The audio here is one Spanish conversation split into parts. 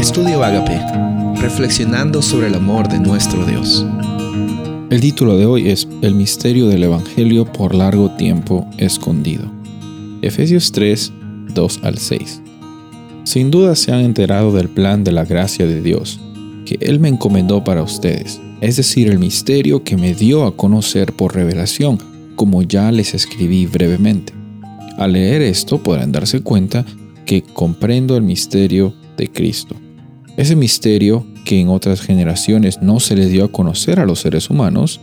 Estudio Agape, reflexionando sobre el amor de nuestro Dios. El título de hoy es El misterio del Evangelio por largo tiempo escondido. Efesios 3, 2 al 6. Sin duda se han enterado del plan de la gracia de Dios, que Él me encomendó para ustedes, es decir, el misterio que me dio a conocer por revelación, como ya les escribí brevemente. Al leer esto podrán darse cuenta que comprendo el misterio de Cristo. Ese misterio que en otras generaciones no se le dio a conocer a los seres humanos,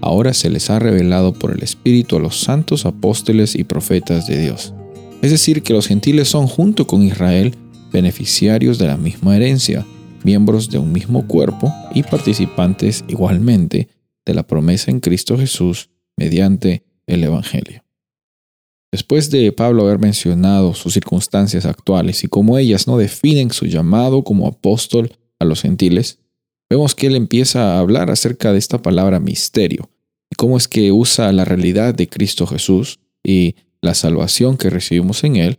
ahora se les ha revelado por el Espíritu a los santos apóstoles y profetas de Dios. Es decir, que los gentiles son junto con Israel beneficiarios de la misma herencia, miembros de un mismo cuerpo y participantes igualmente de la promesa en Cristo Jesús mediante el Evangelio. Después de Pablo haber mencionado sus circunstancias actuales y cómo ellas no definen su llamado como apóstol a los gentiles, vemos que él empieza a hablar acerca de esta palabra misterio y cómo es que usa la realidad de Cristo Jesús y la salvación que recibimos en él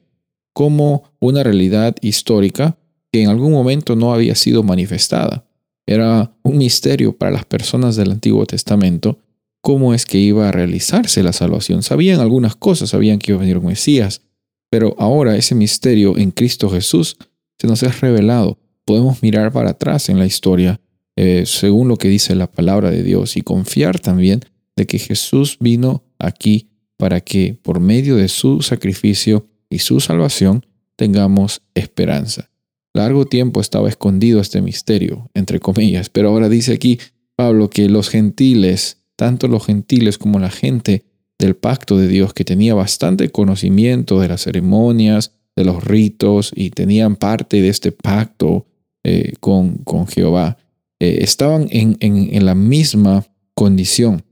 como una realidad histórica que en algún momento no había sido manifestada. Era un misterio para las personas del Antiguo Testamento cómo es que iba a realizarse la salvación. Sabían algunas cosas, sabían que iba a venir un Mesías, pero ahora ese misterio en Cristo Jesús se nos es revelado. Podemos mirar para atrás en la historia eh, según lo que dice la palabra de Dios y confiar también de que Jesús vino aquí para que por medio de su sacrificio y su salvación tengamos esperanza. Largo tiempo estaba escondido este misterio, entre comillas, pero ahora dice aquí Pablo que los gentiles tanto los gentiles como la gente del pacto de Dios que tenía bastante conocimiento de las ceremonias, de los ritos y tenían parte de este pacto eh, con, con, Jehová, eh, estaban en, en, la misma condición,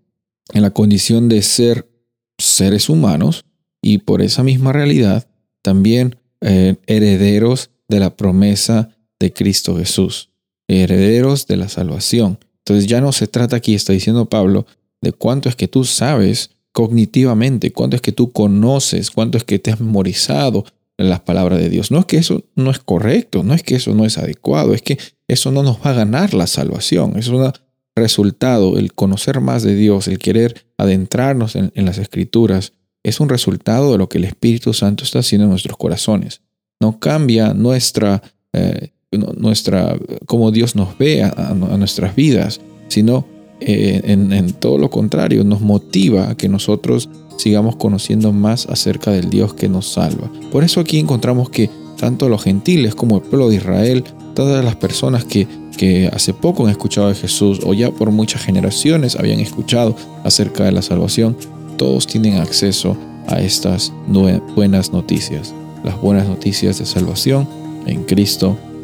en la condición de ser seres humanos y por esa misma realidad también eh, herederos de la promesa de Cristo Jesús, herederos de la salvación. Entonces ya no se trata aquí, está diciendo Pablo, de cuánto es que tú sabes cognitivamente, cuánto es que tú conoces, cuánto es que te has memorizado las palabras de Dios. No es que eso no es correcto, no es que eso no es adecuado, es que eso no nos va a ganar la salvación. Es un resultado, el conocer más de Dios, el querer adentrarnos en, las escrituras, es un resultado de lo que el Espíritu Santo está haciendo en nuestros corazones. No cambia nuestra, eh, nuestra, como Dios nos ve a nuestras vidas, sino eh, en, todo lo contrario, nos motiva a que nosotros sigamos conociendo más acerca del Dios que nos salva. Por eso aquí encontramos que tanto los gentiles como el pueblo de Israel, todas las personas que, que hace poco han escuchado de Jesús o ya por muchas generaciones habían escuchado acerca de la salvación, todos tienen acceso a estas buenas noticias, las buenas noticias de salvación en Cristo